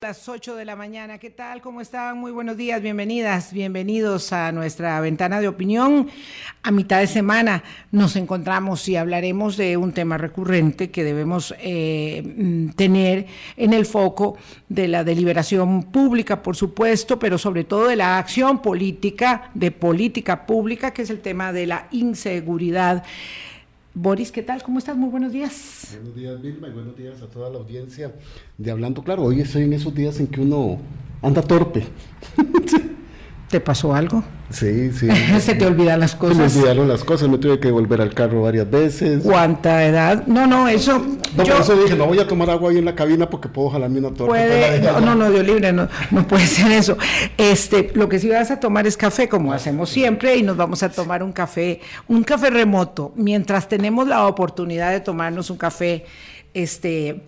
las 8 de la mañana. ¿Qué tal? ¿Cómo están? Muy buenos días, bienvenidas, bienvenidos a nuestra ventana de opinión. A mitad de semana nos encontramos y hablaremos de un tema recurrente que debemos eh, mm, tener en el foco de la deliberación pública, por supuesto, pero sobre todo de la acción política, de política pública, que es el tema de la inseguridad. Boris, ¿qué tal? ¿Cómo estás? Muy buenos días. Buenos días, Vilma, y buenos días a toda la audiencia de Hablando Claro. Hoy estoy en esos días en que uno anda torpe. ¿Te pasó algo? Sí, sí. Se te olvidan las cosas. Se me olvidaron las cosas, me tuve que volver al carro varias veces. ¿Cuánta edad? No, no, eso. No, por eso dije, no voy a tomar agua ahí en la cabina porque puedo jalarme una torta. Puede, no, no, no, Dios libre, no, no puede ser eso. Este, lo que sí vas a tomar es café, como hacemos siempre, y nos vamos a tomar un café, un café remoto, mientras tenemos la oportunidad de tomarnos un café este,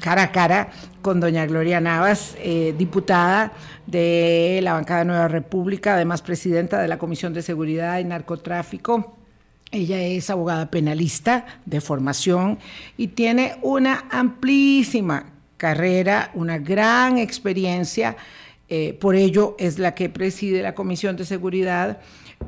cara a cara con doña Gloria Navas, eh, diputada de la bancada Nueva República, además presidenta de la Comisión de Seguridad y Narcotráfico. Ella es abogada penalista de formación y tiene una amplísima carrera, una gran experiencia. Eh, por ello es la que preside la Comisión de Seguridad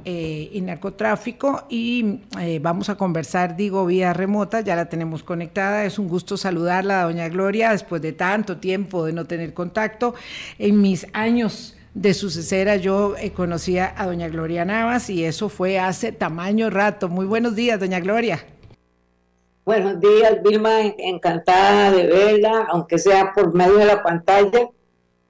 eh, y narcotráfico y eh, vamos a conversar, digo, vía remota, ya la tenemos conectada. Es un gusto saludarla, doña Gloria, después de tanto tiempo de no tener contacto. En mis años de sucesera yo eh, conocía a doña Gloria Navas y eso fue hace tamaño rato. Muy buenos días, doña Gloria. Buenos días, Vilma, encantada de verla, aunque sea por medio de la pantalla.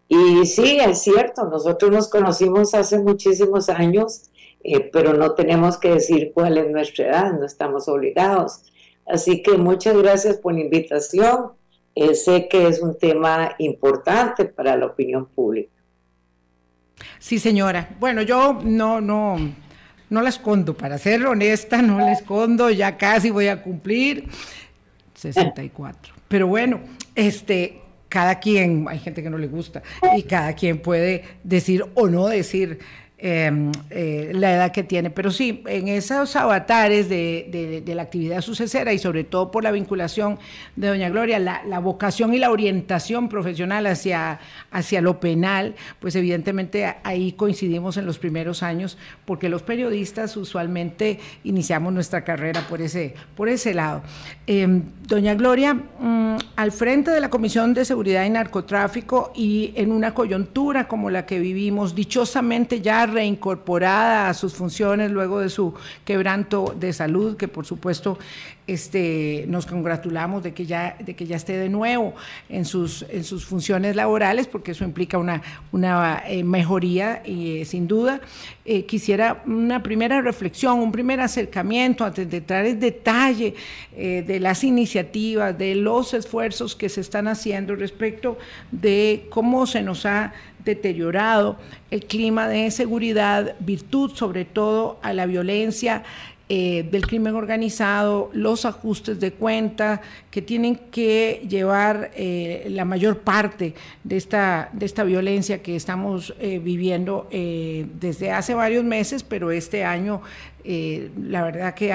Y sí, es cierto, nosotros nos conocimos hace muchísimos años eh, pero no tenemos que decir cuál es nuestra edad, no estamos obligados. Así que muchas gracias por la invitación. Eh, sé que es un tema importante para la opinión pública. Sí, señora. Bueno, yo no, no, no la escondo, para ser honesta, no la escondo, ya casi voy a cumplir 64. Pero bueno, este, cada quien, hay gente que no le gusta, y cada quien puede decir o no decir Em, eh, la edad que tiene. Pero sí, en esos avatares de, la actividad sucesera y sobre todo por la vinculación de Doña Gloria, la, vocación y la orientación profesional hacia, hacia lo penal, pues evidentemente ahí coincidimos en los primeros años, porque los periodistas usualmente iniciamos nuestra carrera por ese, por ese lado. Em, doña Gloria, mm, al frente de la Comisión de Seguridad y Narcotráfico y en una coyuntura como la que vivimos, dichosamente ya reincorporada a sus funciones luego de su quebranto de salud, que por supuesto este, nos congratulamos de que, ya, de que ya esté de nuevo en sus, en sus funciones laborales, porque eso implica una, una eh, mejoría eh, sin duda. Eh, quisiera una primera reflexión, un primer acercamiento antes de entrar en detalle de las iniciativas, de los esfuerzos que se están haciendo respecto de cómo se nos ha deteriorado el clima de seguridad, virtud sobre todo a la violencia eh, del crimen organizado, los ajustes de cuenta que tienen que llevar eh, la mayor parte de esta, de esta violencia que estamos eh, viviendo desde hace varios meses, pero este año la verdad que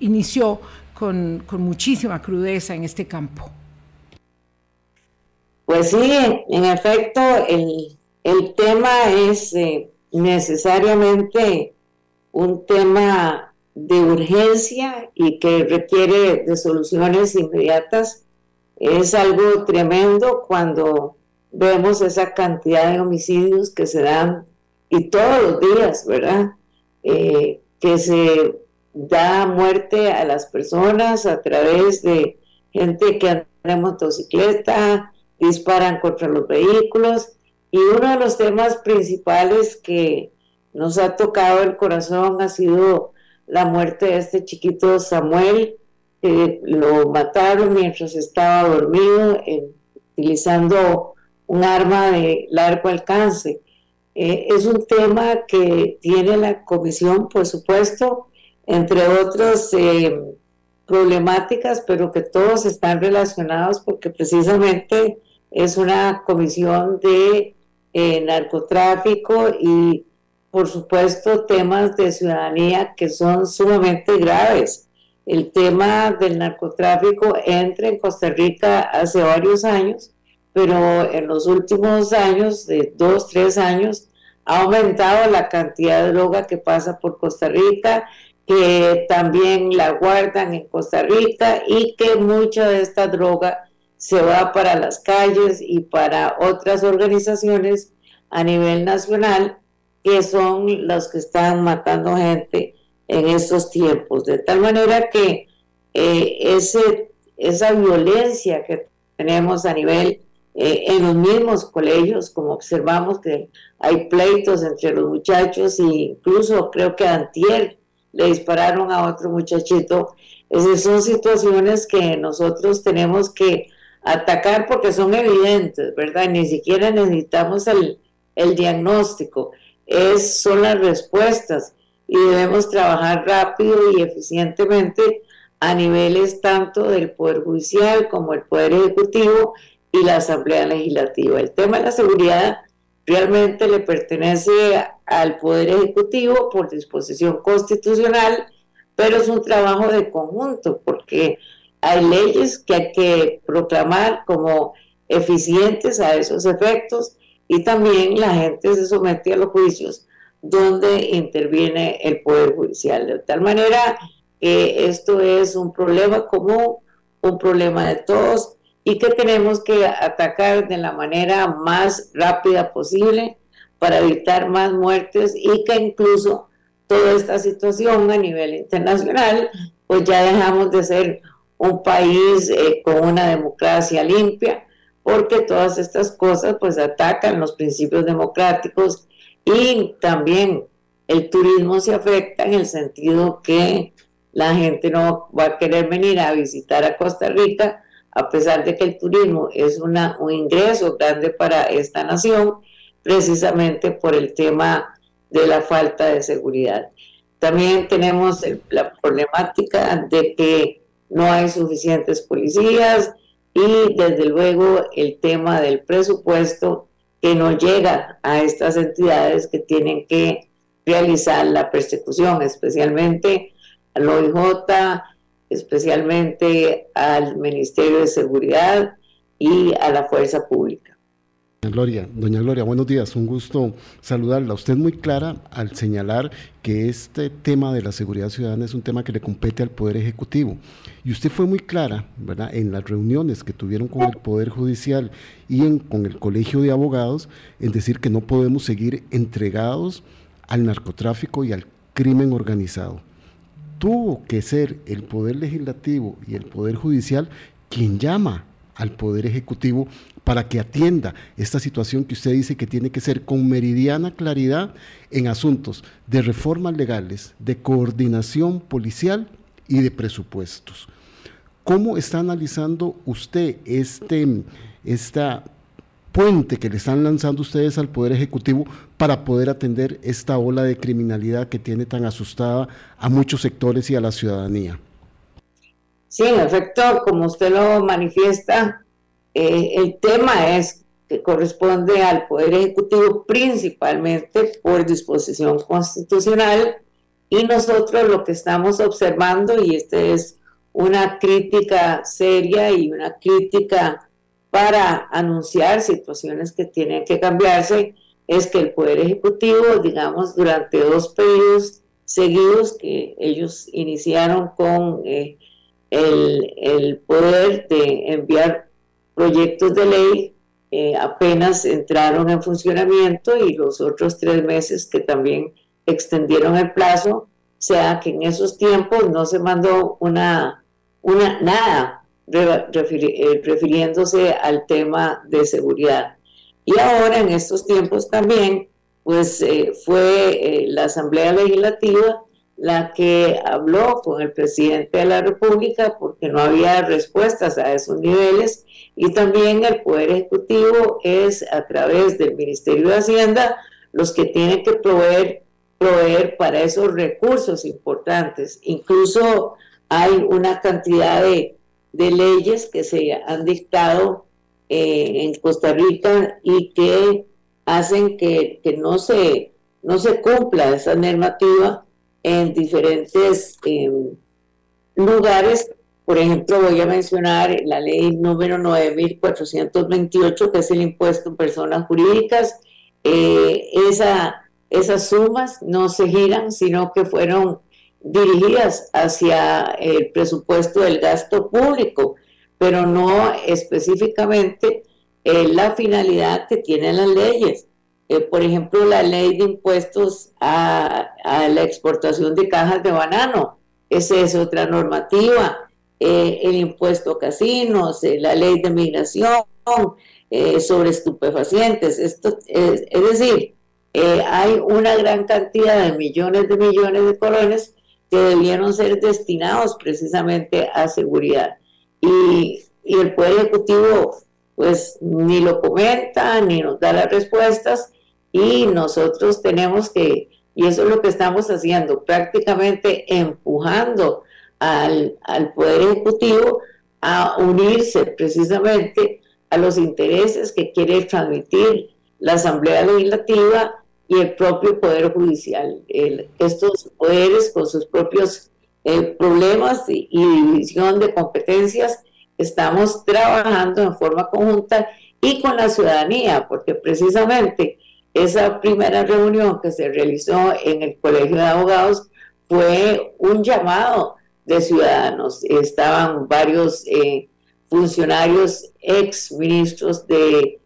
inició con, con muchísima crudeza en este campo. Pues sí, en efecto, el, el tema es necesariamente un tema de urgencia y que requiere de soluciones inmediatas. Es algo tremendo cuando vemos esa cantidad de homicidios que se dan y todos los días, ¿verdad? Eh, que se da muerte a las personas a través de gente que anda en motocicleta, disparan contra los vehículos. Y uno de los temas principales que nos ha tocado el corazón ha sido la muerte de este chiquito Samuel, que lo mataron mientras estaba dormido utilizando un arma de largo alcance. Eh, es un tema que tiene la comisión, por supuesto, entre otras eh, problemáticas, pero que todos están relacionados porque precisamente es una comisión de eh, narcotráfico y por supuesto, temas de ciudadanía que son sumamente graves. El tema del narcotráfico entra en Costa Rica hace varios años, pero en los últimos años, de dos, tres años, ha aumentado la cantidad de droga que pasa por Costa Rica, que también la guardan en Costa Rica y que mucha de esta droga se va para las calles y para otras organizaciones a nivel nacional que son los que están matando gente en estos tiempos. De tal manera que eh, ese, esa violencia que tenemos a nivel eh, en los mismos colegios, como observamos que hay pleitos entre los muchachos e incluso creo que antier le dispararon a otro muchachito. Esas son situaciones que nosotros tenemos que atacar porque son evidentes, ¿verdad? Ni siquiera necesitamos el, el diagnóstico, es, son las respuestas y debemos trabajar rápido y eficientemente a niveles tanto del Poder Judicial como el Poder Ejecutivo y la Asamblea Legislativa. El tema de la seguridad realmente le pertenece al Poder Ejecutivo por disposición constitucional, pero es un trabajo de conjunto porque hay leyes que hay que proclamar como eficientes a esos efectos y también la gente se somete a los juicios donde interviene el Poder Judicial. De tal manera que esto es un problema común, un problema de todos y que tenemos que atacar de la manera más rápida posible para evitar más muertes y que incluso toda esta situación a nivel internacional, pues ya dejamos de ser un país eh, con una democracia limpia, porque todas estas cosas pues atacan los principios democráticos y también el turismo se afecta en el sentido que la gente no va a querer venir a visitar a Costa Rica, a pesar de que el turismo es una, un ingreso grande para esta nación, precisamente por el tema de la falta de seguridad. También tenemos la problemática de que no hay suficientes policías y desde luego el tema del presupuesto que no llega a estas entidades que tienen que realizar la persecución, especialmente al OIJ, especialmente al Ministerio de Seguridad y a la Fuerza Pública. Gloria, doña Gloria, buenos días, un gusto saludarla. Usted muy clara al señalar que este tema de la seguridad ciudadana es un tema que le compete al Poder Ejecutivo. Y usted fue muy clara, ¿verdad?, en las reuniones que tuvieron con el Poder Judicial y con el Colegio de Abogados, en decir que no podemos seguir entregados al narcotráfico y al crimen organizado. Tuvo que ser el Poder Legislativo y el Poder Judicial quien llama al Poder Ejecutivo para que atienda esta situación que usted dice que tiene que ser con meridiana claridad en asuntos de reformas legales, de coordinación policial y de presupuestos. ¿Cómo está analizando usted este esta puente que le están lanzando ustedes al Poder Ejecutivo para poder atender esta ola de criminalidad que tiene tan asustada a muchos sectores y a la ciudadanía? Sí, en efecto, como usted lo manifiesta, eh, el tema es que corresponde al Poder Ejecutivo principalmente por disposición constitucional y nosotros lo que estamos observando, y esta es una crítica seria y una crítica para anunciar situaciones que tienen que cambiarse, es que el Poder Ejecutivo, digamos, durante dos periodos seguidos que ellos iniciaron con eh, el, el poder de enviar proyectos de ley eh, apenas entraron en funcionamiento y los otros tres meses que también extendieron el plazo, sea que en esos tiempos no se mandó una, una nada eh, refiriéndose al tema de seguridad. Y ahora en estos tiempos también, pues eh, fue la Asamblea Legislativa la que habló con el presidente de la República porque no había respuestas a esos niveles y también el Poder Ejecutivo es a través del Ministerio de Hacienda los que tienen que proveer, proveer para esos recursos importantes. Incluso hay una cantidad de, leyes que se han dictado eh, en Costa Rica y que hacen que, no, se, no se cumpla esa normativa en diferentes em, lugares por ejemplo, voy a mencionar la ley número 9428, que es el impuesto en personas jurídicas. Eh, esa, esas sumas no se giran, sino que fueron dirigidas hacia el presupuesto del gasto público, pero no específicamente eh, la finalidad que tienen las leyes. Eh, por ejemplo, la ley de impuestos a, la exportación de cajas de banano, esa es otra normativa. Eh, el impuesto a casinos, la ley de migración sobre estupefacientes. Esto, es decir, hay una gran cantidad de millones de millones de colones que debieron ser destinados precisamente a seguridad. Y, y el Poder Ejecutivo pues ni lo comenta, ni nos da las respuestas y nosotros tenemos que, y eso es lo que estamos haciendo, prácticamente empujando al, al Poder Ejecutivo a unirse precisamente a los intereses que quiere transmitir la Asamblea Legislativa y el propio Poder Judicial. estos poderes con sus propios eh, problemas y, división de competencias, estamos trabajando en forma conjunta y con la ciudadanía, porque precisamente esa primera reunión que se realizó en el Colegio de Abogados fue un llamado de ciudadanos. Estaban varios eh, funcionarios, ex ministros de,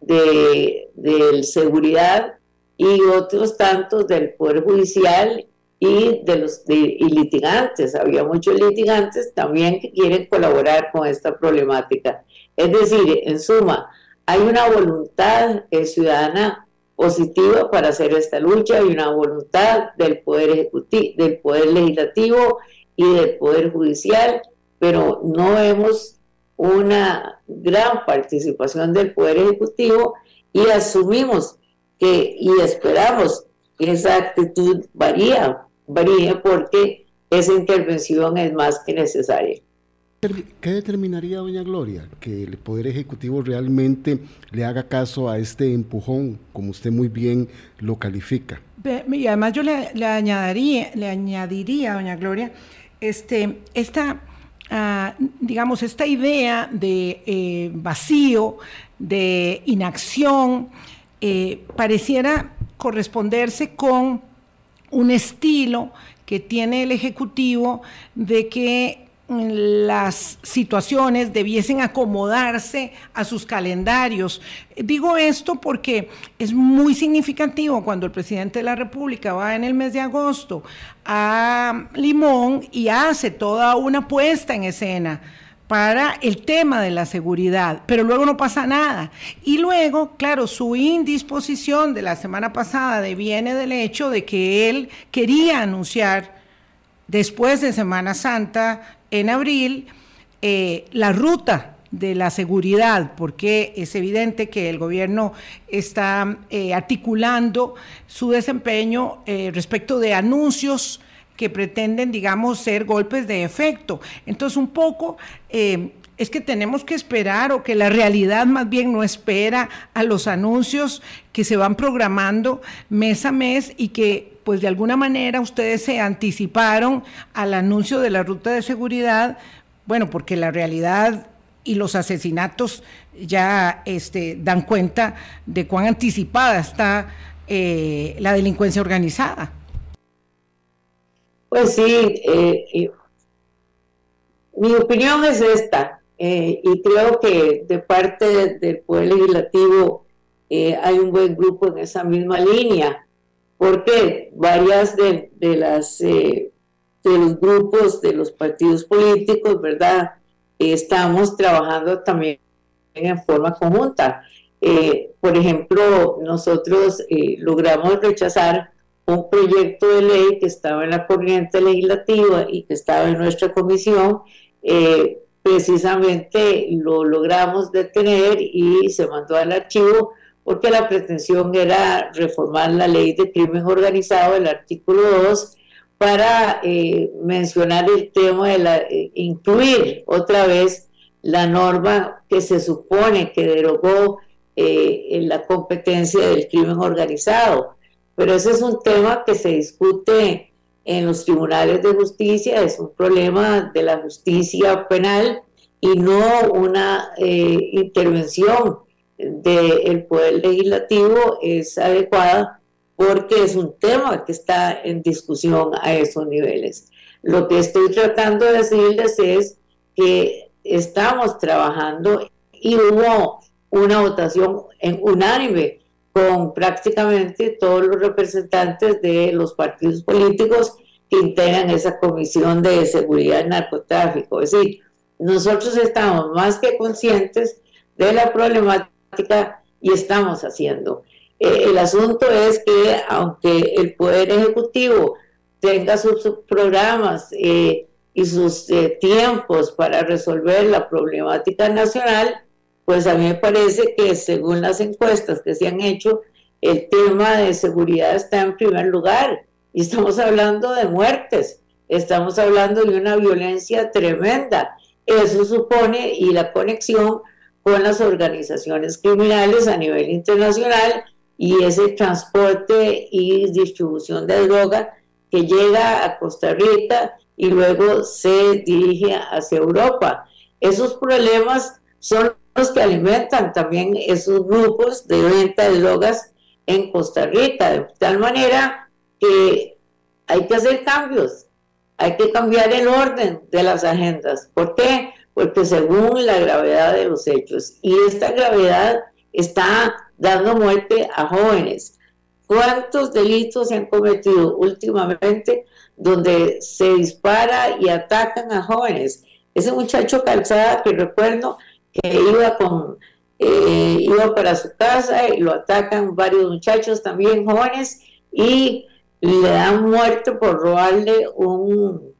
de, de seguridad y otros tantos del Poder Judicial y de los litigantes. Había muchos litigantes también que quieren colaborar con esta problemática. Es decir, en suma, hay una voluntad eh, ciudadana positiva para hacer esta lucha, y una voluntad del poder ejecutivo, del poder legislativo y del poder judicial, pero no vemos una gran participación del poder ejecutivo y asumimos que y esperamos que esa actitud varía, varía porque esa intervención es más que necesaria. ¿Qué determinaría, doña Gloria, que el Poder Ejecutivo realmente le haga caso a este empujón, como usted muy bien lo califica? Y además yo le, añadiría, le añadiría, doña Gloria, este, esta, ah, digamos, esta idea de eh, vacío, de inacción, eh, pareciera corresponderse con un estilo que tiene el Ejecutivo de que las situaciones debiesen acomodarse a sus calendarios. Digo esto porque es muy significativo cuando el presidente de la República va en el mes de agosto a Limón y hace toda una puesta en escena para el tema de la seguridad, pero luego no pasa nada. Y luego, claro, su indisposición de la semana pasada viene del hecho de que él quería anunciar después de Semana Santa, en abril, eh, la ruta de la seguridad, porque es evidente que el gobierno está eh, articulando su desempeño eh, respecto de anuncios que pretenden, digamos, ser golpes de efecto. Entonces, un poco eh, es que tenemos que esperar o que la realidad más bien no espera a los anuncios que se van programando mes a mes y que pues de alguna manera ustedes se anticiparon al anuncio de la ruta de seguridad, bueno, porque la realidad y los asesinatos ya este, dan cuenta de cuán anticipada está eh, la delincuencia organizada. Pues sí, eh, mi opinión es esta, eh, y creo que de parte del Poder Legislativo eh, hay un buen grupo en esa misma línea, porque varias de, las de los grupos de los partidos políticos, ¿verdad? estamos trabajando también en forma conjunta. por ejemplo, nosotros logramos rechazar un proyecto de ley que estaba en la corriente legislativa y que estaba en nuestra comisión, eh, precisamente lo logramos detener y se mandó al archivo porque la pretensión era reformar la ley de crimen organizado, el artículo 2, para eh, mencionar el tema de la, eh, incluir otra vez la norma que se supone que derogó en la competencia del crimen organizado. Pero ese es un tema que se discute en los tribunales de justicia, es un problema de la justicia penal y no una eh, intervención del poder legislativo es adecuada porque es un tema que está en discusión a esos niveles. Lo que estoy tratando de decirles es que estamos trabajando y hubo una votación en unánime con prácticamente todos los representantes de los partidos políticos que integran esa comisión de seguridad y narcotráfico. Es decir, nosotros estamos más que conscientes de la problemática y estamos haciendo. Eh, el asunto es que aunque el Poder Ejecutivo tenga sus, programas eh, y sus eh, tiempos para resolver la problemática nacional, pues a mí me parece que según las encuestas que se han hecho, el tema de seguridad está en primer lugar y estamos hablando de muertes, estamos hablando de una violencia tremenda. Eso supone y la conexión con las organizaciones criminales a nivel internacional y ese transporte y distribución de droga que llega a Costa Rica y luego se dirige hacia Europa. Esos problemas son que alimentan también esos grupos de venta de drogas en Costa Rica, de tal manera que hay que hacer cambios, hay que cambiar el orden de las agendas. ¿Por qué? Porque según la gravedad de los hechos, y esta gravedad está dando muerte a jóvenes. ¿Cuántos delitos se han cometido últimamente donde se dispara y atacan a jóvenes? Ese muchacho calzada que recuerdo que iba con eh, iba para su casa y lo atacan varios muchachos también jóvenes y le dan muerte por robarle un,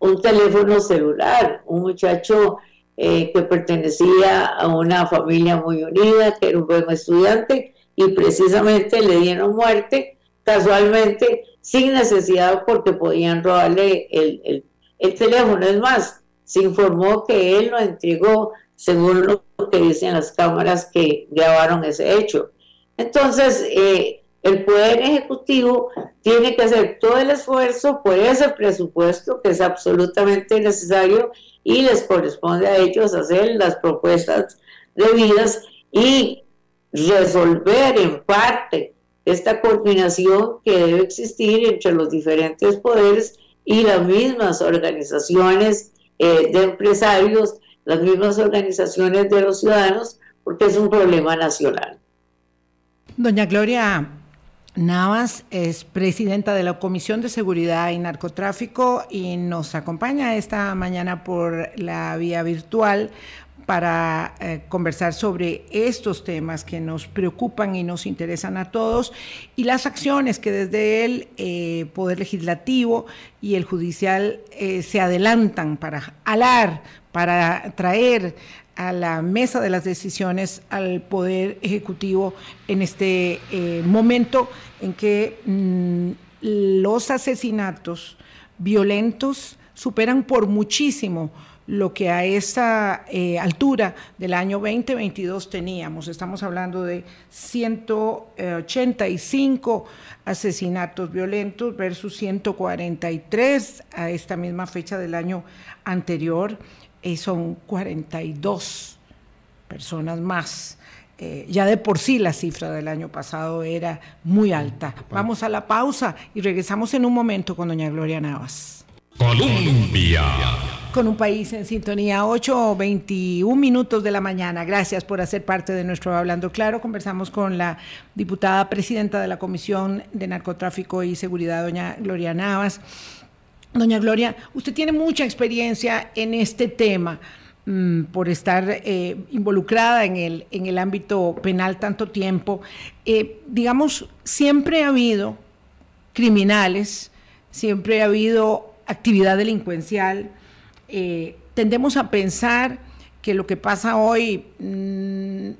un teléfono celular, un muchacho eh, que pertenecía a una familia muy unida, que era un buen estudiante y precisamente le dieron muerte casualmente sin necesidad porque podían robarle el, el, el teléfono. Es más, se informó que él lo entregó según lo que dicen las cámaras que grabaron ese hecho. Entonces, eh, el Poder Ejecutivo tiene que hacer todo el esfuerzo por ese presupuesto que es absolutamente necesario y les corresponde a ellos hacer las propuestas debidas y resolver en parte esta coordinación que debe existir entre los diferentes poderes y las mismas organizaciones eh, de empresarios las mismas organizaciones de los ciudadanos, porque es un problema nacional. Doña Gloria Navas es presidenta de la Comisión de Seguridad y Narcotráfico y nos acompaña esta mañana por la vía virtual para eh, conversar sobre estos temas que nos preocupan y nos interesan a todos y las acciones que desde el eh, Poder Legislativo y el Judicial eh, se adelantan para alar, para traer a la mesa de las decisiones al Poder Ejecutivo en este momento en que mm, los asesinatos violentos superan por muchísimo lo que a esa eh, altura del año 2022 teníamos. Estamos hablando de 185 asesinatos violentos versus 143 a esta misma fecha del año anterior. Eh, son 42 personas más. Eh, ya de por sí la cifra del año pasado era muy alta. Vamos a la pausa y regresamos en un momento con doña Gloria Navas. Colombia con un país en sintonía, 8 o 21 minutos de la mañana. Gracias por hacer parte de nuestro Hablando Claro. Conversamos con la diputada presidenta de la Comisión de Narcotráfico y Seguridad, doña Gloria Navas. Doña Gloria, usted tiene mucha experiencia en este tema mm, por estar eh, involucrada en el, en el ámbito penal tanto tiempo. Eh, digamos, siempre ha habido criminales, siempre ha habido actividad delincuencial, eh, tendemos a pensar que lo que pasa hoy, mm,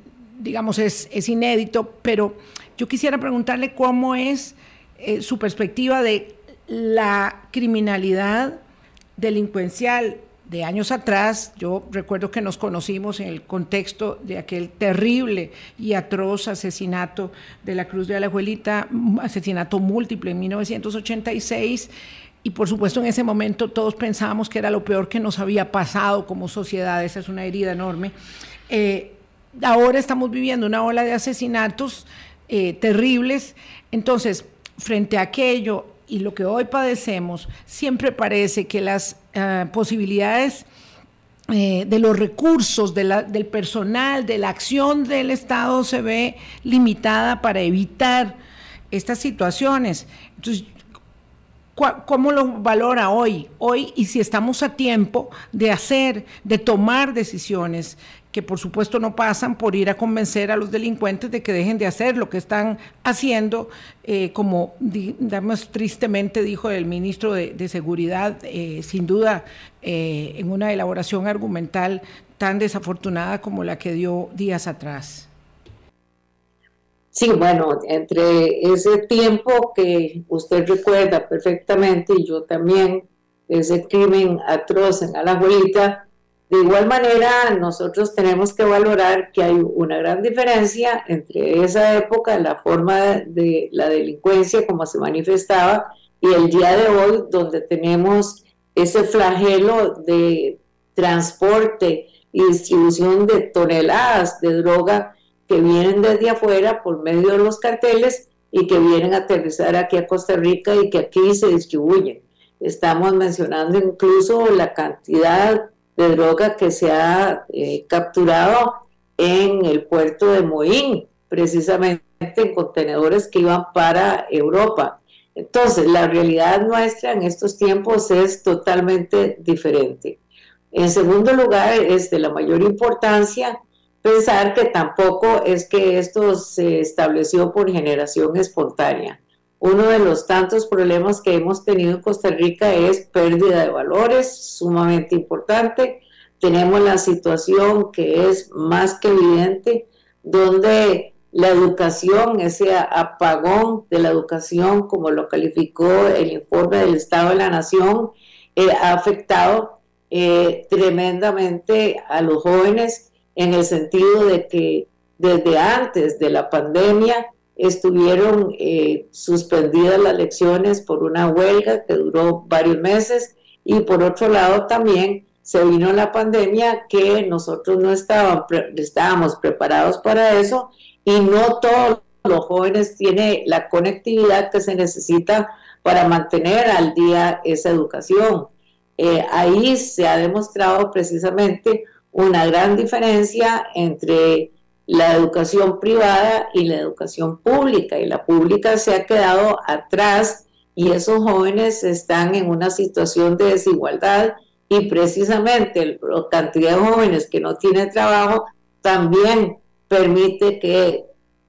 digamos, es, inédito, pero yo quisiera preguntarle cómo es eh, su perspectiva de la criminalidad delincuencial de años atrás, yo recuerdo que nos conocimos en el contexto de aquel terrible y atroz asesinato de la Cruz de Alajuelita, asesinato múltiple en 1986, y por supuesto en ese momento todos pensábamos que era lo peor que nos había pasado como sociedad, esa es una herida enorme. Eh, ahora estamos viviendo una ola de asesinatos eh, terribles, entonces frente a aquello y lo que hoy padecemos, siempre parece que las eh, posibilidades de los recursos, del personal, de la acción del Estado se ve limitada para evitar estas situaciones. Entonces, ¿Cómo lo valora hoy? Hoy y si estamos a tiempo de hacer, de tomar decisiones que por supuesto no pasan por ir a convencer a los delincuentes de que dejen de hacer lo que están haciendo, eh, como digamos, tristemente dijo el ministro de, Seguridad, eh, sin duda eh, en una elaboración argumental tan desafortunada como la que dio días atrás. Sí, bueno, entre ese tiempo que usted recuerda perfectamente y yo también, ese crimen atroz en Alajuelita, de igual manera nosotros tenemos que valorar que hay una gran diferencia entre esa época, la forma de la delincuencia como se manifestaba, y el día de hoy donde tenemos ese flagelo de transporte y distribución de toneladas de droga que vienen desde afuera por medio de los carteles y que vienen a aterrizar aquí a Costa Rica y que aquí se distribuyen. Estamos mencionando incluso la cantidad de droga que se ha eh, capturado en el puerto de Moín, precisamente en contenedores que iban para Europa. Entonces, la realidad nuestra en estos tiempos es totalmente diferente. En segundo lugar, es de la mayor importancia pensar que tampoco es que esto se estableció por generación espontánea. Uno de los tantos problemas que hemos tenido en Costa Rica es pérdida de valores, sumamente importante. Tenemos la situación que es más que evidente, donde la educación, ese apagón de la educación, como lo calificó el informe del Estado de la Nación, eh, ha afectado eh, tremendamente a los jóvenes en el sentido de que desde antes de la pandemia estuvieron eh, suspendidas las lecciones por una huelga que duró varios meses y por otro lado también se vino la pandemia que nosotros no estábamos, preparados para eso y no todos los jóvenes tienen la conectividad que se necesita para mantener al día esa educación. Eh, ahí se ha demostrado precisamente una gran diferencia entre la educación privada y la educación pública y la pública se ha quedado atrás y esos jóvenes están en una situación de desigualdad y precisamente la cantidad de jóvenes que no tienen trabajo también permite que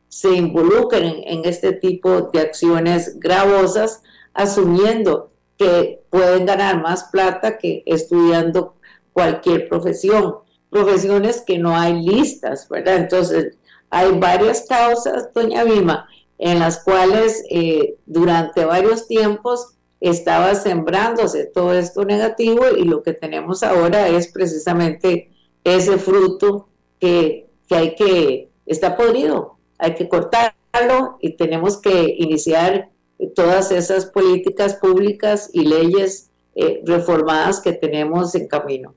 se involucren en este tipo de acciones gravosas asumiendo que pueden ganar más plata que estudiando cualquier profesión profesiones que no hay listas, ¿verdad? Entonces, hay varias causas, doña Vilma, en las cuales eh, durante varios tiempos estaba sembrándose todo esto negativo y lo que tenemos ahora es precisamente ese fruto que, hay que, está podrido, hay que cortarlo y tenemos que iniciar todas esas políticas públicas y leyes eh, reformadas que tenemos en camino.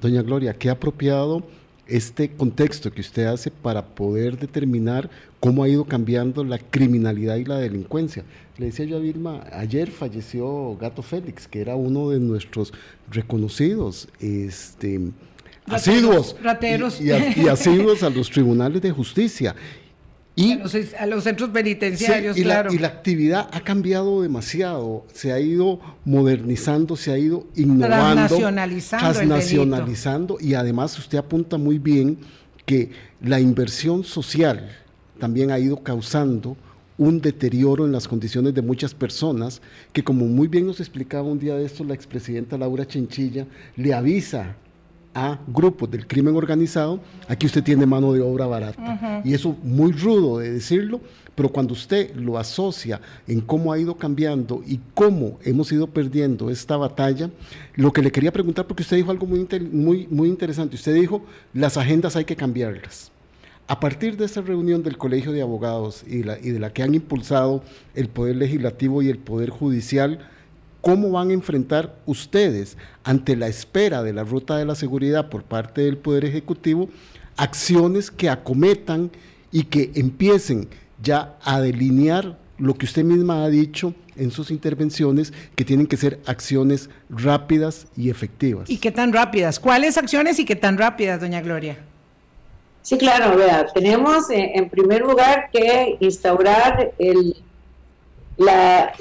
Doña Gloria, qué apropiado este contexto que usted hace para poder determinar cómo ha ido cambiando la criminalidad y la delincuencia. Le decía yo a Vilma, ayer falleció Gato Félix, que era uno de nuestros reconocidos este, asiduos rateros. Y, y, asiduos a los tribunales de justicia. Y, a, los, centros penitenciarios, claro. y la actividad ha cambiado demasiado, se ha ido modernizando, se ha ido innovando, transnacionalizando, transnacionalizando y además usted apunta muy bien que la inversión social también ha ido causando un deterioro en las condiciones de muchas personas que como muy bien nos explicaba un día de esto la expresidenta Laura Chinchilla, le avisa a grupos del crimen organizado, aquí usted tiene mano de obra barata. Y eso muy rudo de decirlo, pero cuando usted lo asocia en cómo ha ido cambiando y cómo hemos ido perdiendo esta batalla, lo que le quería preguntar, porque usted dijo algo muy, muy, muy interesante, usted dijo, las agendas hay que cambiarlas. A partir de esta reunión del Colegio de Abogados y, la, y de la que han impulsado el Poder Legislativo y el Poder Judicial, ¿cómo van a enfrentar ustedes ante la espera de la ruta de la seguridad por parte del Poder Ejecutivo acciones que acometan y que empiecen ya a delinear lo que usted misma ha dicho en sus intervenciones, que tienen que ser acciones rápidas y efectivas. ¿Y qué tan rápidas? ¿Cuáles acciones y qué tan rápidas, doña Gloria? Sí, claro, vea, tenemos eh, en primer lugar que instaurar el, la,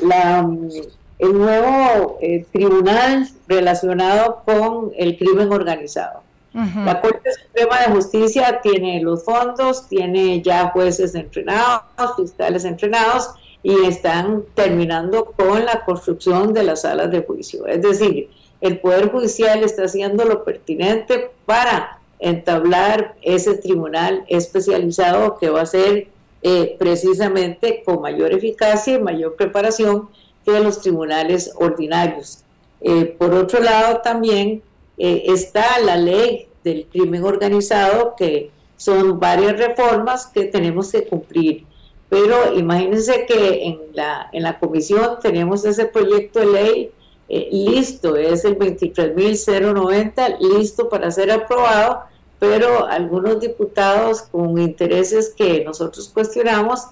el nuevo eh, tribunal relacionado con el crimen organizado. La Corte Suprema de Justicia tiene los fondos, tiene ya jueces entrenados, fiscales entrenados y están terminando con la construcción de las salas de juicio. Es decir, el Poder Judicial está haciendo lo pertinente para entablar ese tribunal especializado que va a ser eh, precisamente con mayor eficacia y mayor preparación que los tribunales ordinarios. Eh, por otro lado, también eh, está la ley del crimen organizado, que son varias reformas que tenemos que cumplir. Pero imagínense que en la, en la comisión tenemos ese proyecto de ley eh, listo, es el 23.090, listo para ser aprobado, pero algunos diputados con intereses que nosotros cuestionamos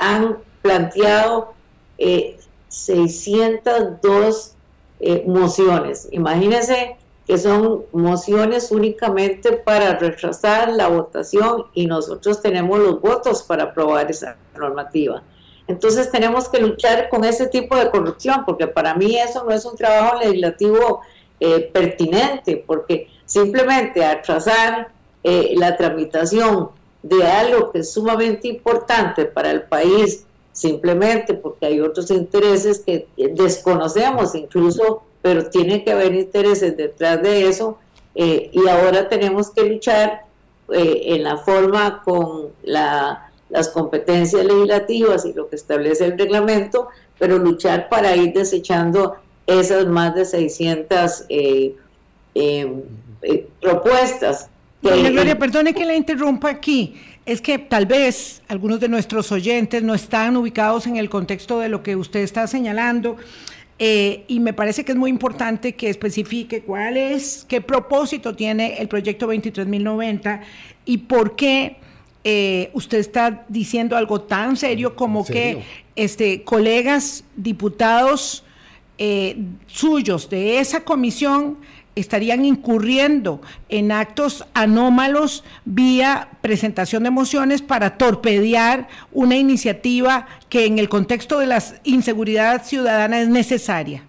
han planteado 602 eh, mociones. Imagínense que son mociones únicamente para retrasar la votación y nosotros tenemos los votos para aprobar esa normativa. Entonces tenemos que luchar con ese tipo de corrupción, porque para mí eso no es un trabajo legislativo eh, pertinente, porque simplemente atrasar eh, la tramitación de algo que es sumamente importante para el país, simplemente porque hay otros intereses que desconocemos, incluso pero tiene que haber intereses detrás de eso eh, y ahora tenemos que luchar eh, en la forma con las competencias legislativas y lo que establece el reglamento, pero luchar para ir desechando esas más de 600 eh, propuestas. Doña Gloria, perdone que la interrumpa aquí. Es que tal vez algunos de nuestros oyentes no están ubicados en el contexto de lo que usted está señalando. Eh, y me parece que es muy importante que especifique cuál es, qué propósito tiene el proyecto 23.090 y por qué eh, usted está diciendo algo tan serio como que este, colegas diputados eh, suyos de esa comisión estarían incurriendo en actos anómalos vía presentación de mociones para torpedear una iniciativa que en el contexto de la inseguridad ciudadana es necesaria.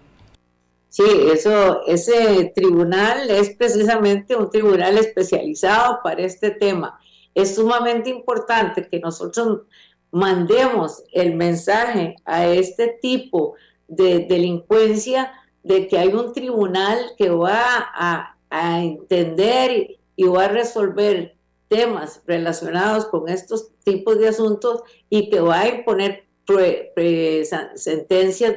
Sí, eso, ese tribunal es precisamente un tribunal especializado para este tema. Es sumamente importante que nosotros mandemos el mensaje a este tipo de delincuencia de que hay un tribunal que va a, entender y va a resolver temas relacionados con estos tipos de asuntos y que va a imponer sentencias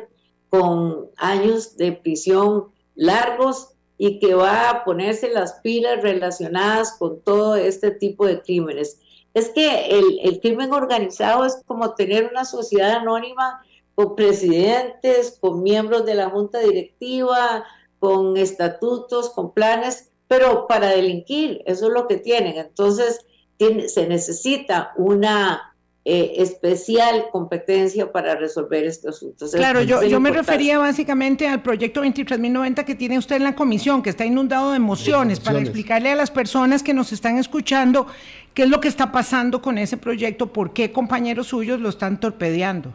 con años de prisión largos y que va a ponerse las pilas relacionadas con todo este tipo de crímenes. Es que el, el crimen organizado es como tener una sociedad anónima con presidentes, con miembros de la junta directiva, con estatutos, con planes, pero para delinquir, eso es lo que tienen. Entonces, se necesita una eh, especial competencia para resolver estos asuntos. Claro, yo, yo me refería básicamente al proyecto 23.090 que tiene usted en la comisión, que está inundado de emociones, para explicarle a las personas que nos están escuchando qué es lo que está pasando con ese proyecto, por qué compañeros suyos lo están torpedeando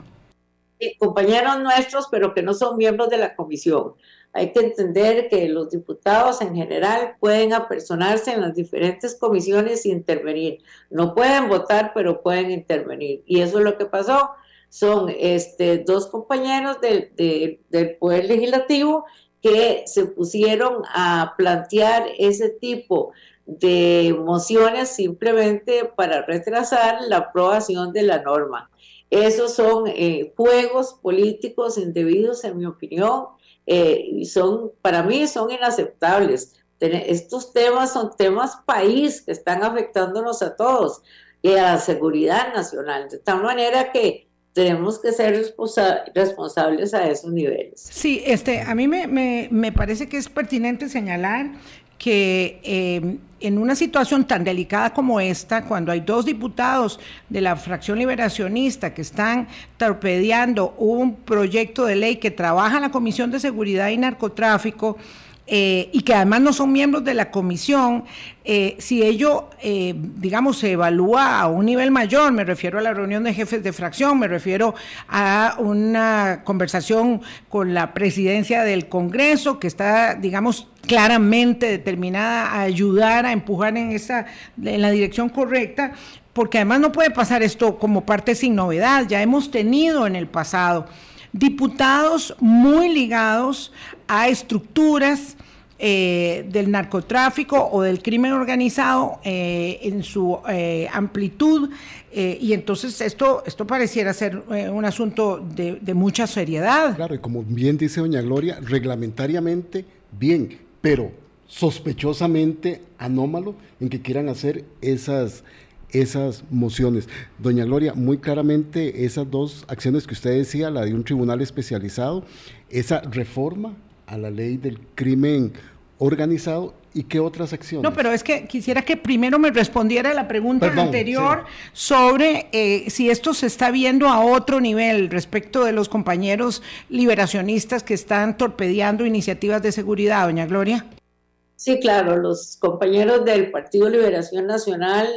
compañeros nuestros, pero que no son miembros de la comisión. Hay que entender que los diputados en general pueden apersonarse en las diferentes comisiones e intervenir. No pueden votar, pero pueden intervenir. Y eso es lo que pasó. Son este, dos compañeros del, del Poder Legislativo que se pusieron a plantear ese tipo de mociones simplemente para retrasar la aprobación de la norma. Esos son eh, juegos políticos indebidos, en mi opinión, eh, y son, para mí son inaceptables. Estos temas son temas país que están afectándonos a todos y a la seguridad nacional, de tal manera que tenemos que ser responsables a esos niveles. Sí, este, a mí me, me, me parece que es pertinente señalar que eh, en una situación tan delicada como esta, cuando hay dos diputados de la fracción liberacionista que están torpedeando un proyecto de ley que trabaja en la Comisión de Seguridad y Narcotráfico, eh, y que además no son miembros de la comisión, eh, si ello, eh, digamos, se evalúa a un nivel mayor, me refiero a la reunión de jefes de fracción, me refiero a una conversación con la presidencia del Congreso, que está, digamos, claramente determinada a ayudar a empujar en, esa, en la dirección correcta, porque además no puede pasar esto como parte sin novedad, ya hemos tenido en el pasado diputados muy ligados a estructuras eh, del narcotráfico o del crimen organizado eh, en su eh, amplitud y entonces esto, esto pareciera ser un asunto de, de, mucha seriedad. Claro, y como bien dice doña Gloria, reglamentariamente bien, pero sospechosamente anómalo en que quieran hacer esas esas mociones. Doña Gloria, muy claramente esas dos acciones que usted decía, la de un tribunal especializado, esa reforma a la ley del crimen organizado y qué otras acciones. No, pero es que quisiera que primero me respondiera la pregunta anterior sobre eh, si esto se está viendo a otro nivel respecto de los compañeros liberacionistas que están torpedeando iniciativas de seguridad, doña Gloria. Sí, claro, los compañeros del Partido Liberación Nacional,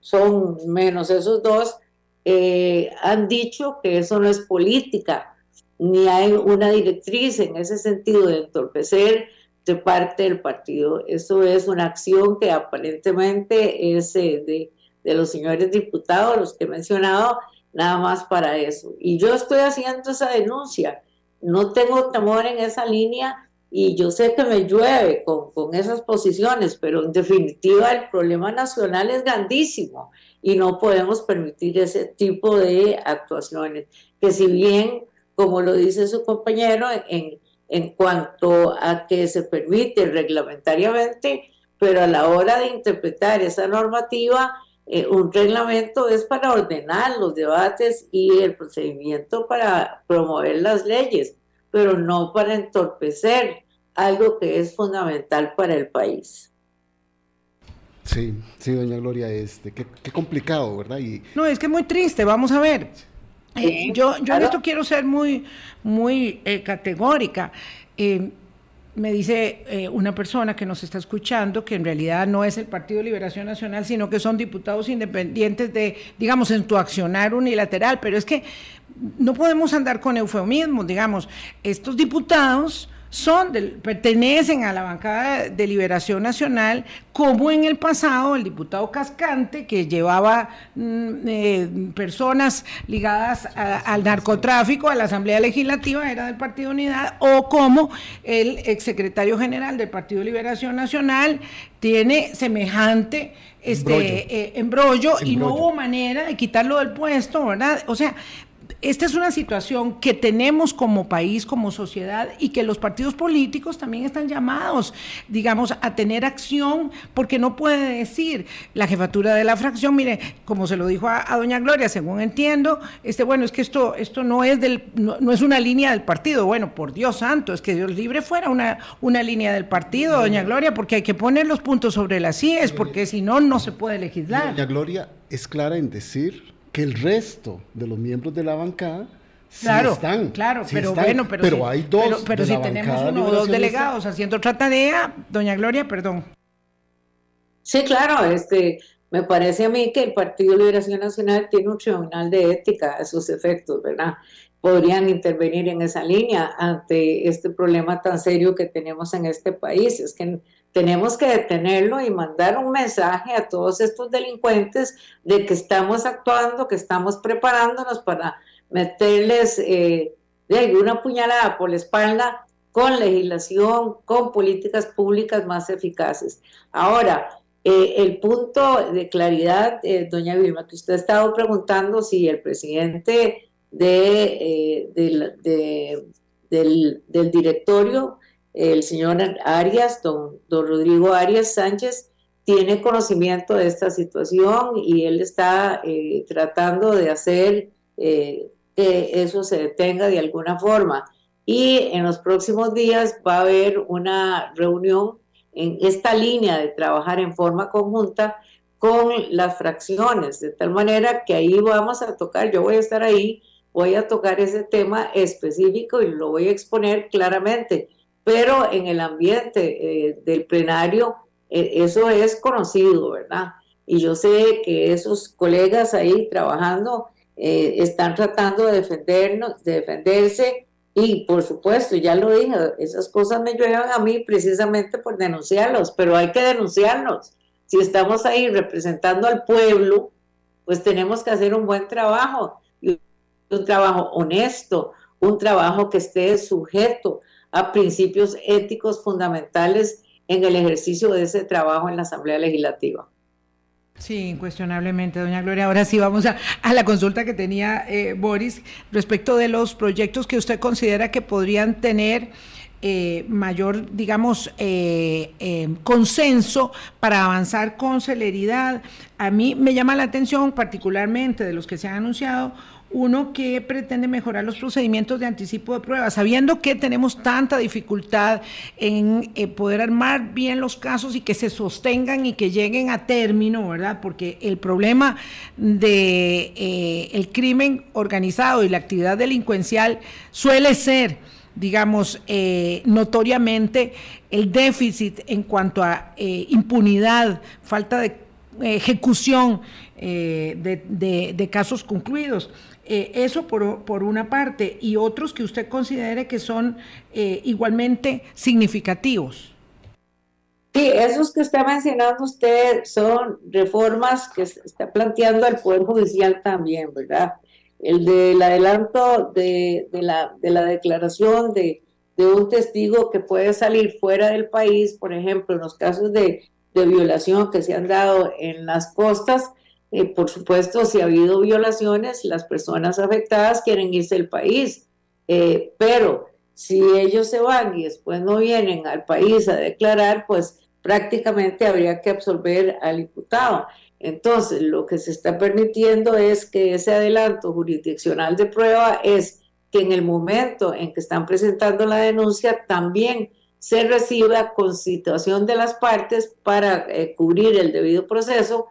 son menos esos dos, eh, han dicho que eso no es política, ni hay una directriz en ese sentido de entorpecer de parte del partido. Eso es una acción que aparentemente es eh, de, de los señores diputados, los que he mencionado, nada más para eso. Y yo estoy haciendo esa denuncia. No tengo temor en esa línea y yo sé que me llueve con, con, esas posiciones, pero en definitiva el problema nacional es grandísimo y no podemos permitir ese tipo de actuaciones, que si bien, como lo dice su compañero, en, en cuanto a que se permite reglamentariamente, pero a la hora de interpretar esa normativa, eh, un reglamento es para ordenar los debates y el procedimiento para promover las leyes pero no para entorpecer algo que es fundamental para el país. Sí, sí, doña Gloria, este, qué, complicado, ¿verdad? Y... No, es que es muy triste, vamos a ver. Eh, yo yo en esto quiero ser muy, muy eh, categórica. Eh, me dice una persona que nos está escuchando que en realidad no es el Partido Liberación Nacional, sino que son diputados independientes de, digamos, en tu accionar unilateral, pero es que no podemos andar con eufemismos, digamos, estos diputados son pertenecen a la bancada de Liberación Nacional, como en el pasado el diputado Cascante, que llevaba mm, eh, personas ligadas al narcotráfico a la Asamblea Legislativa, era del Partido Unidad, o como el exsecretario general del Partido Liberación Nacional tiene semejante este embrollo, eh, y no hubo manera de quitarlo del puesto, ¿verdad? O sea, esta es una situación que tenemos como país, como sociedad, y que los partidos políticos también están llamados, digamos, a tener acción, porque no puede decir la jefatura de la fracción, mire, como se lo dijo a, doña Gloria, según entiendo, este, bueno, es que esto, esto no es del, no, es una línea del partido. Bueno, por Dios santo, es que Dios libre fuera una, una línea del partido, doña Gloria, porque hay que poner los puntos sobre las IES, porque si no, no se puede legislar. Doña Gloria es clara en decir que el resto de los miembros de la bancada claro, están. Claro, pero bueno, pero, hay dos. Pero, si tenemos uno o dos delegados haciendo otra tarea, doña Gloria, perdón. Sí, claro, este, me parece a mí que el Partido Liberación Nacional tiene un tribunal de ética a sus efectos, ¿verdad? Podrían intervenir en esa línea ante este problema tan serio que tenemos en este país. Es que tenemos que detenerlo y mandar un mensaje a todos estos delincuentes de que estamos actuando, que estamos preparándonos para meterles eh, una puñalada por la espalda con legislación, con políticas públicas más eficaces. Ahora, eh, el punto de claridad, eh, doña Vilma, que usted ha estado preguntando si el presidente de, del, del directorio el señor Arias, don, Rodrigo Arias Sánchez, tiene conocimiento de esta situación y él está eh, tratando de hacer eh, que eso se detenga de alguna forma. Y en los próximos días va a haber una reunión en esta línea de trabajar en forma conjunta con las fracciones, de tal manera que ahí vamos a tocar, yo voy a estar ahí, voy a tocar ese tema específico y lo voy a exponer claramente, pero en el ambiente eh, del plenario eh, eso es conocido, ¿verdad? Y yo sé que esos colegas ahí trabajando eh, están tratando de defendernos, de defenderse y por supuesto, ya lo dije, esas cosas me llevan a mí precisamente por denunciarlos, pero hay que denunciarlos. Si estamos ahí representando al pueblo, pues tenemos que hacer un buen trabajo, un trabajo honesto, un trabajo que esté sujeto a principios éticos fundamentales en el ejercicio de ese trabajo en la Asamblea Legislativa. Sí, incuestionablemente, doña Gloria. Ahora sí vamos a, la consulta que tenía eh, Boris respecto de los proyectos que usted considera que podrían tener eh, mayor, digamos, eh, consenso para avanzar con celeridad. A mí me llama la atención particularmente de los que se han anunciado uno que pretende mejorar los procedimientos de anticipo de pruebas, sabiendo que tenemos tanta dificultad en eh, poder armar bien los casos y que se sostengan y que lleguen a término, ¿verdad? Porque el problema de eh, el crimen organizado y la actividad delincuencial suele ser digamos, eh, notoriamente el déficit en cuanto a impunidad, falta de ejecución de, casos concluidos. Eh, eso por, por, una parte, y otros que usted considere que son eh, igualmente significativos. Sí, esos que está mencionando usted son reformas que está planteando el Poder Judicial también, ¿verdad? El del adelanto de, de, la, de la declaración de, de, un testigo que puede salir fuera del país, por ejemplo, en los casos de violación que se han dado en las costas, eh, por supuesto, si ha habido violaciones, las personas afectadas quieren irse del país, eh, pero si ellos se van y después no vienen al país a declarar, pues prácticamente habría que absolver al imputado. Entonces, lo que se está permitiendo es que ese adelanto jurisdiccional de prueba es que en el momento en que están presentando la denuncia también se reciba con situación de las partes para eh, cubrir el debido proceso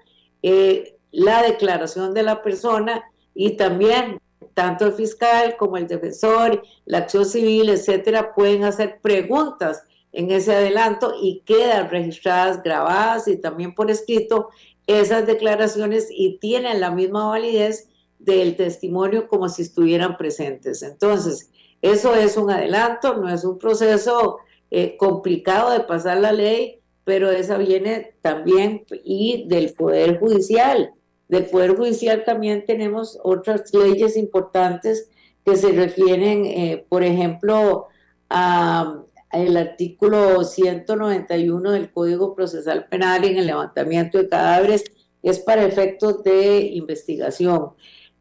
la declaración de la persona y también tanto el fiscal como el defensor, la acción civil, etcétera, pueden hacer preguntas en ese adelanto y quedan registradas, grabadas y también por escrito esas declaraciones y tienen la misma validez del testimonio como si estuvieran presentes. Entonces, eso es un adelanto, no es un proceso eh, complicado de pasar la ley, pero esa viene también y del Poder Judicial. Del Poder Judicial también tenemos otras leyes importantes que se refieren, eh, por ejemplo, al artículo 191 del Código Procesal Penal en el levantamiento de cadáveres, es para efectos de investigación.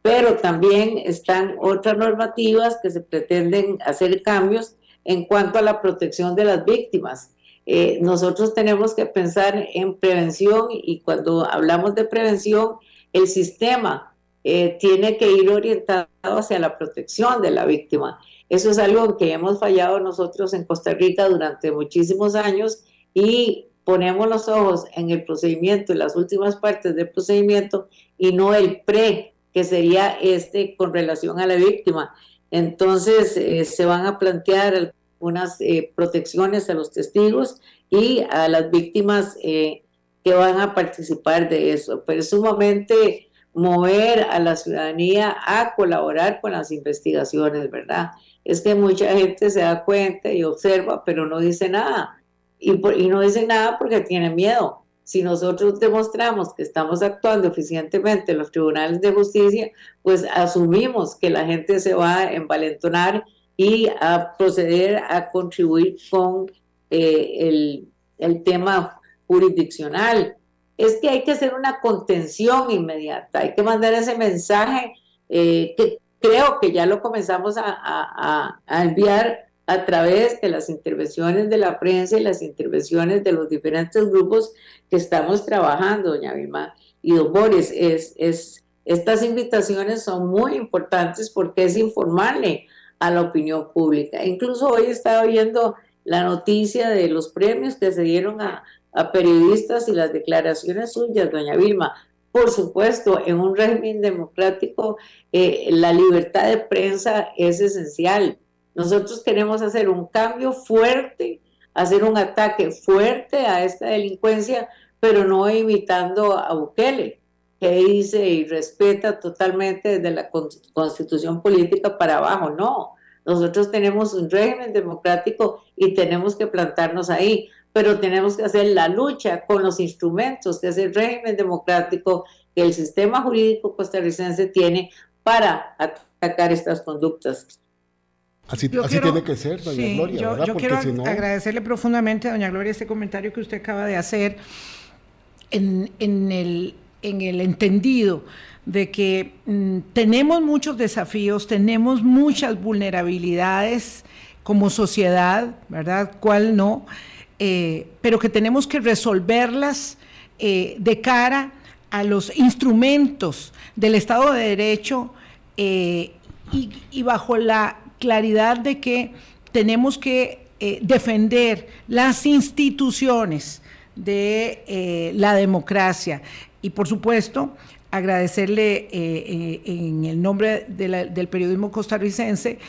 Pero también están otras normativas que se pretenden hacer cambios en cuanto a la protección de las víctimas. Eh, nosotros tenemos que pensar en prevención y cuando hablamos de prevención el sistema eh, tiene que ir orientado hacia la protección de la víctima. Eso es algo que hemos fallado nosotros en Costa Rica durante muchísimos años y ponemos los ojos en el procedimiento, en las últimas partes del procedimiento y no el pre, que sería este con relación a la víctima. Entonces eh, se van a plantear algunas eh, protecciones a los testigos y a las víctimas que van a participar de eso, pero es sumamente mover a la ciudadanía a colaborar con las investigaciones, ¿verdad? Es que mucha gente se da cuenta y observa, pero no dice nada. Y, y no dice nada porque tiene miedo. Si nosotros demostramos que estamos actuando eficientemente en los tribunales de justicia, pues asumimos que la gente se va a envalentonar y a proceder a contribuir con eh, el, el tema jurisdiccional. Es que hay que hacer una contención inmediata, hay que mandar ese mensaje eh, que creo que ya lo comenzamos a, enviar a través de las intervenciones de la prensa y las intervenciones de los diferentes grupos que estamos trabajando, doña Vilma y don Boris. Es, es, estas invitaciones son muy importantes porque es informarle a la opinión pública. Incluso hoy estaba viendo la noticia de los premios que se dieron a, periodistas y las declaraciones suyas, doña Vilma. Por supuesto, en un régimen democrático eh, la libertad de prensa es esencial. Nosotros queremos hacer un cambio fuerte, hacer un ataque fuerte a esta delincuencia, pero no imitando a Bukele, que dice y respeta totalmente desde la constitución política para abajo. No, nosotros tenemos un régimen democrático y tenemos que plantarnos ahí, pero tenemos que hacer la lucha con los instrumentos que es el régimen democrático que el sistema jurídico costarricense tiene para atacar estas conductas. Así, tiene que ser, doña Gloria. Yo, yo quiero agradecerle profundamente, doña Gloria, este comentario que usted acaba de hacer en, en, el, en el entendido de que mm, tenemos muchos desafíos, tenemos muchas vulnerabilidades como sociedad, ¿verdad? ¿Cuál no? Eh, pero que tenemos que resolverlas eh, de cara a los instrumentos del Estado de Derecho eh, y, bajo la claridad de que tenemos que defender las instituciones de la democracia. Y por supuesto agradecerle eh, eh, en el nombre del periodismo costarricense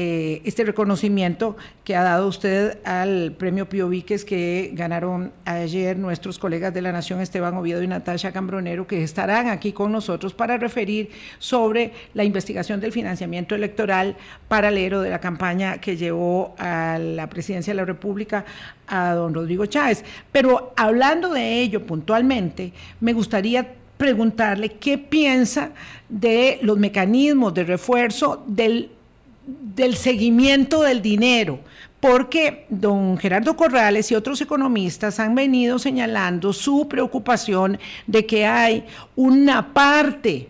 eh, este reconocimiento que ha dado usted al premio Pío Víquez que ganaron ayer nuestros colegas de la Nación Esteban Oviedo y Natasha Cambronero que estarán aquí con nosotros para referir sobre la investigación del financiamiento electoral paralelo de la campaña que llevó a la presidencia de la República a don Rodrigo Chávez. Pero hablando de ello puntualmente, me gustaría preguntarle qué piensa de los mecanismos de refuerzo del, seguimiento del dinero, porque don Gerardo Corrales y otros economistas han venido señalando su preocupación de que hay una parte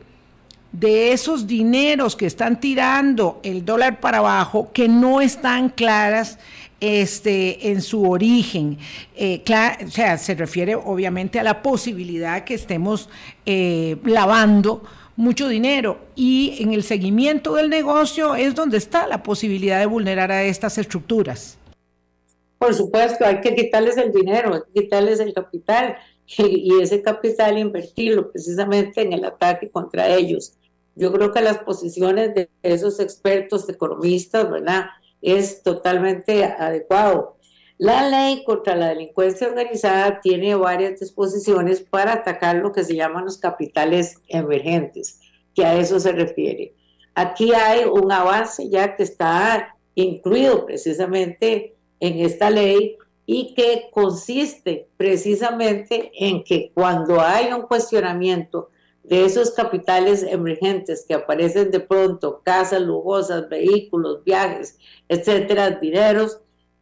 de esos dineros que están tirando el dólar para abajo que no están claras este, en su origen. Eh, o sea, se refiere obviamente a la posibilidad que estemos eh, lavando mucho dinero y en el seguimiento del negocio es donde está la posibilidad de vulnerar a estas estructuras. Por supuesto, hay que quitarles el dinero, hay que quitarles el capital y ese capital invertirlo precisamente en el ataque contra ellos. Yo creo que las posiciones de esos expertos economistas, ¿verdad? Es totalmente adecuado. La ley contra la delincuencia organizada tiene varias disposiciones para atacar lo que se llaman los capitales emergentes, que a eso se refiere. Aquí hay un avance ya que está incluido precisamente en esta ley y que consiste precisamente en que cuando hay un cuestionamiento de esos capitales emergentes que aparecen de pronto, casas lujosas, vehículos, viajes, etcétera, dineros,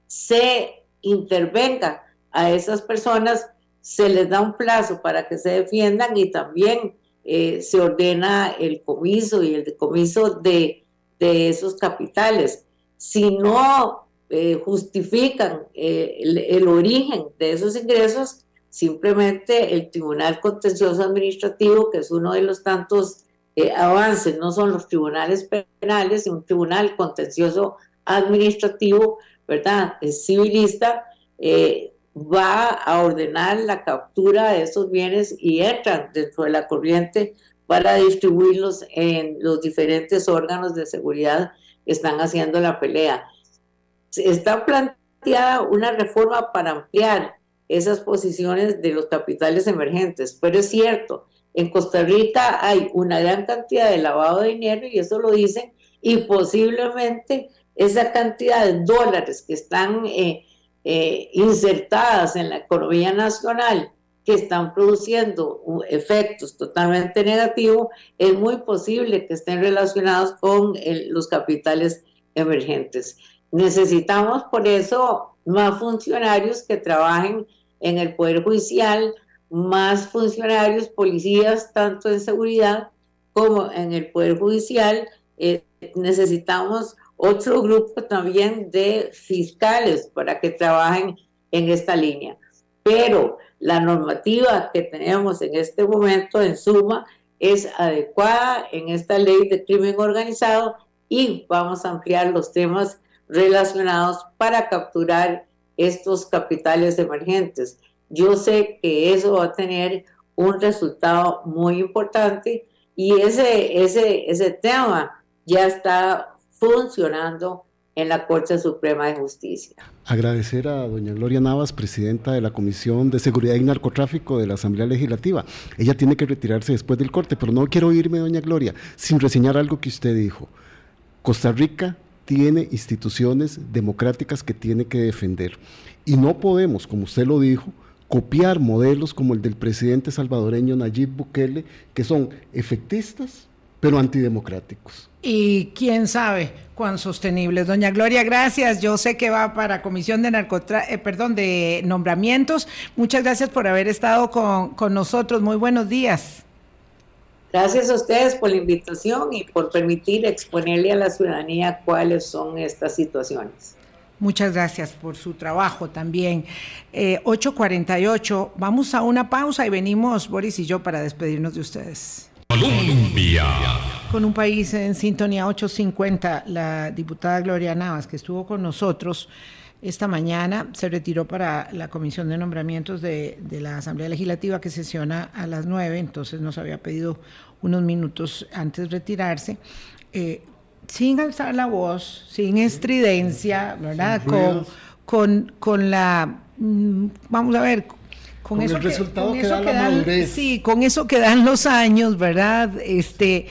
se intervenga a esas personas, se les da un plazo para que se defiendan y también eh, se ordena el comiso y el decomiso de, de esos capitales. Si no eh, justifican eh, el origen de esos ingresos, Simplemente el Tribunal Contencioso Administrativo, que es uno de los tantos eh, avances, no son los tribunales penales, sino un tribunal contencioso administrativo, ¿verdad? Civilista, eh, va a ordenar la captura de esos bienes y entran dentro de la corriente para distribuirlos en los diferentes órganos de seguridad que están haciendo la pelea. Está planteada una reforma para ampliar esas posiciones de los capitales emergentes. Pero es cierto, en Costa Rica hay una gran cantidad de lavado de dinero y eso lo dicen, y posiblemente esa cantidad de dólares que están eh, eh, insertadas en la economía nacional, que están produciendo efectos totalmente negativos, es muy posible que estén relacionados con los capitales emergentes. Necesitamos por eso más funcionarios que trabajen en el Poder Judicial, más funcionarios, policías, tanto en seguridad como en el Poder Judicial. Eh, necesitamos otro grupo también de fiscales para que trabajen en esta línea. Pero la normativa que tenemos en este momento, en suma, es adecuada en esta ley de crimen organizado y vamos a ampliar los temas relacionados para capturar estos capitales emergentes. Yo sé que eso va a tener un resultado muy importante y ese, ese, ese tema ya está funcionando en la Corte Suprema de Justicia. Agradecer a doña Gloria Navas, presidenta de la Comisión de Seguridad y Narcotráfico de la Asamblea Legislativa. Ella tiene que retirarse después del corte, pero no quiero irme, doña Gloria, sin reseñar algo que usted dijo. Costa Rica tiene instituciones democráticas que tiene que defender y no podemos, como usted lo dijo, copiar modelos como el del presidente salvadoreño Nayib Bukele, que son efectistas, pero antidemocráticos. Y quién sabe cuán sostenibles. Doña Gloria, gracias. Yo sé que va para Comisión de Narcotra eh, perdón, de Nombramientos. Muchas gracias por haber estado con, con nosotros. Muy buenos días. Gracias a ustedes por la invitación y por permitir exponerle a la ciudadanía cuáles son estas situaciones. Muchas gracias por su trabajo también. 8.48, eh, vamos a una pausa y venimos, Boris y yo, para despedirnos de ustedes. Colombia. Con un país en sintonía 850, la diputada Gloria Navas, que estuvo con nosotros esta mañana, se retiró para la comisión de nombramientos de, la Asamblea Legislativa que sesiona a las 9, entonces nos había pedido unos minutos antes de retirarse. Eh, sin alzar la voz, sin estridencia, ¿verdad? Con, con, con, la, mm, vamos a ver, con, eso el resultado que, da la madurez. Sí, con eso que dan los años, ¿verdad? Este,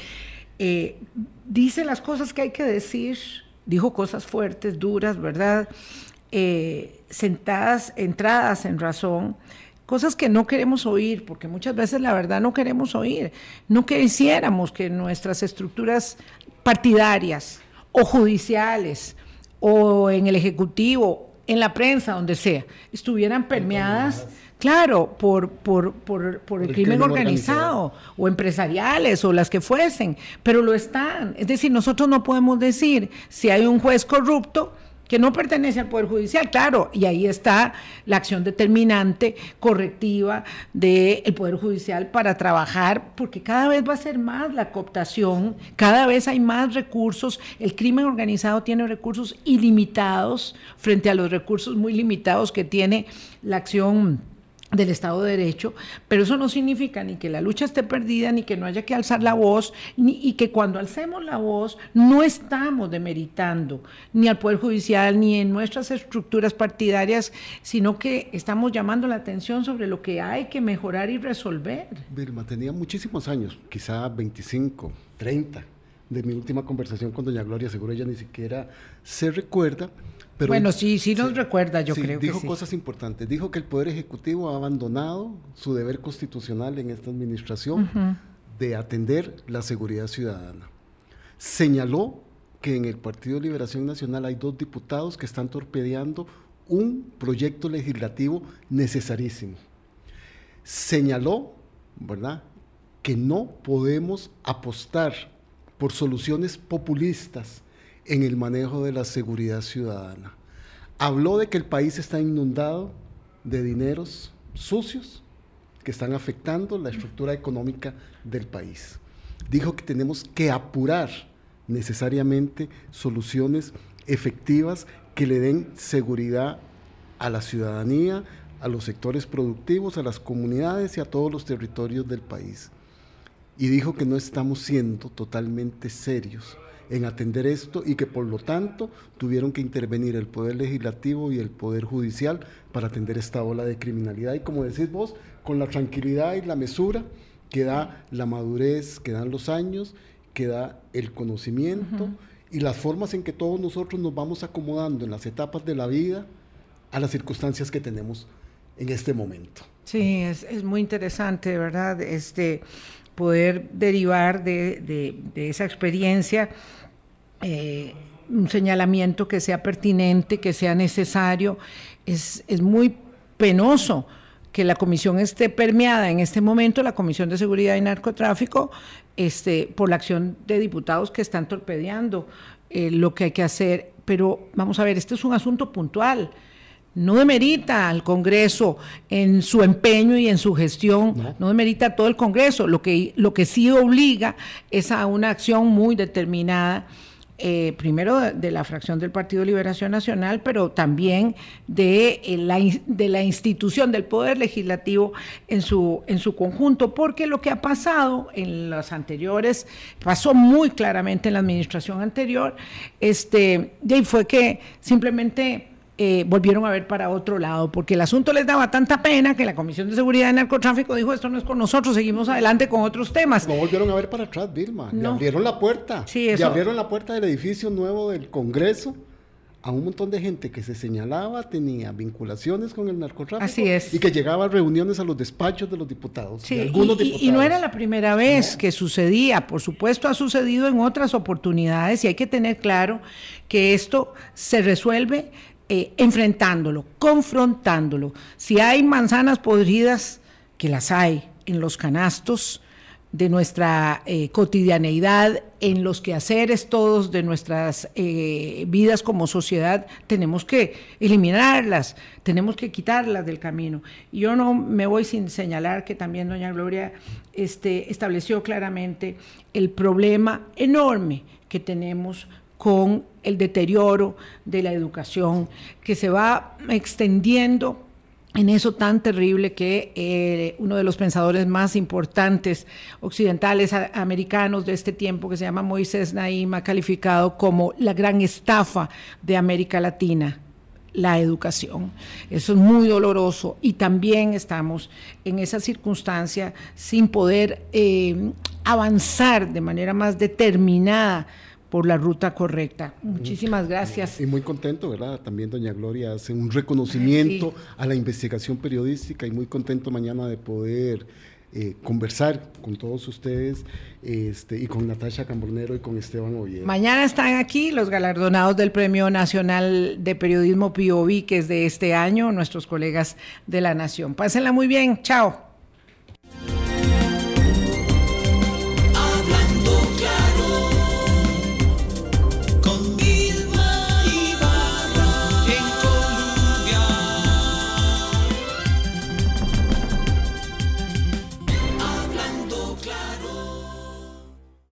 eh, dice las cosas que hay que decir, dijo cosas fuertes, duras, ¿verdad? Eh, sentadas, entradas en razón, cosas que no queremos oír, porque muchas veces la verdad no queremos oír. No quisiéramos que nuestras estructuras partidarias o judiciales o en el Ejecutivo, en la prensa, donde sea, estuvieran permeadas. Claro, por, por, por, el, crimen, organizado, o empresariales o las que fuesen, pero lo están. Es decir, nosotros no podemos decir si hay un juez corrupto, que no pertenece al Poder Judicial, claro, y ahí está la acción determinante, correctiva del Poder Judicial para trabajar, porque cada vez va a ser más la cooptación, cada vez hay más recursos, el crimen organizado tiene recursos ilimitados frente a los recursos muy limitados que tiene la acción del Estado de Derecho, pero eso no significa ni que la lucha esté perdida, ni que no haya que alzar la voz, ni, y que cuando alcemos la voz no estamos demeritando ni al Poder Judicial, ni en nuestras estructuras partidarias, sino que estamos llamando la atención sobre lo que hay que mejorar y resolver. Vilma, tenía muchísimos años, quizá 25, 30, de mi última conversación con doña Gloria, seguro ella ni siquiera se recuerda, bueno, sí, sí nos recuerda, yo creo dijo cosas importantes. Dijo que el Poder Ejecutivo ha abandonado su deber constitucional en esta administración de atender la seguridad ciudadana. Señaló que en el Partido de Liberación Nacional hay dos diputados que están torpedeando un proyecto legislativo necesarísimo. Señaló, ¿verdad?, que no podemos apostar por soluciones populistas en el manejo de la seguridad ciudadana. Habló de que el país está inundado de dineros sucios que están afectando la estructura económica del país. Dijo que tenemos que apurar necesariamente soluciones efectivas que le den seguridad a la ciudadanía, a los sectores productivos, a las comunidades y a todos los territorios del país. Y dijo que no estamos siendo totalmente serios en atender esto y que por lo tanto tuvieron que intervenir el Poder Legislativo y el Poder Judicial para atender esta ola de criminalidad. Y como decís vos, con la tranquilidad y la mesura que da la madurez, que dan los años, que da el conocimiento y las formas en que todos nosotros nos vamos acomodando en las etapas de la vida a las circunstancias que tenemos en este momento. Sí, es, es muy interesante, ¿verdad? Este, poder derivar de, esa experiencia eh, un señalamiento que sea pertinente, que sea necesario. Es, muy penoso que la comisión esté permeada en este momento, la Comisión de Seguridad y Narcotráfico, este, por la acción de diputados que están torpedeando eh, lo que hay que hacer. Pero vamos a ver, este es un asunto puntual no demerita al Congreso en su empeño y en su gestión, no, demerita a todo el Congreso, lo que, lo que sí obliga es a una acción muy determinada eh, primero de, la fracción del Partido de Liberación Nacional, pero también de, eh, la, de la institución del Poder Legislativo en su, en su conjunto, porque lo que ha pasado en los anteriores, pasó muy claramente en la administración anterior, este, fue que simplemente eh, volvieron a ver para otro lado, porque el asunto les daba tanta pena que la Comisión de Seguridad de Narcotráfico dijo, esto no es con nosotros, seguimos adelante con otros temas. No volvieron a ver para atrás, Vilma. No. abrieron la puerta. Sí, abrieron la puerta del edificio nuevo del Congreso a un montón de gente que se señalaba tenía vinculaciones con el narcotráfico Así es. y que llegaba a reuniones a los despachos de los diputados. Sí, algunos y, y, no era la primera vez que sucedía, por supuesto ha sucedido en otras oportunidades y hay que tener claro que esto se resuelve eh, enfrentándolo, confrontándolo. Si hay manzanas podridas, que las hay en los canastos de nuestra eh, cotidianeidad, en los quehaceres todos de nuestras eh, vidas como sociedad, tenemos que eliminarlas, tenemos que quitarlas del camino. Yo no me voy sin señalar que también doña Gloria este, estableció claramente el problema enorme que tenemos con el deterioro de la educación que se va extendiendo en eso tan terrible que eh, uno de los pensadores más importantes occidentales americanos de este tiempo, que se llama Moisés Naim, ha calificado como la gran estafa de América Latina, la educación. Eso es muy doloroso y también estamos en esa circunstancia sin poder eh, avanzar de manera más determinada por la ruta correcta. Muchísimas gracias. Y muy contento, ¿verdad? También doña Gloria hace un reconocimiento a la investigación periodística y muy contento mañana de poder eh, conversar con todos ustedes este, y con Natasha Cambornero y con Esteban Oviedo. Mañana están aquí los galardonados del Premio Nacional de Periodismo PIOVI, que es de este año, nuestros colegas de la Nación. Pásenla muy bien, chao.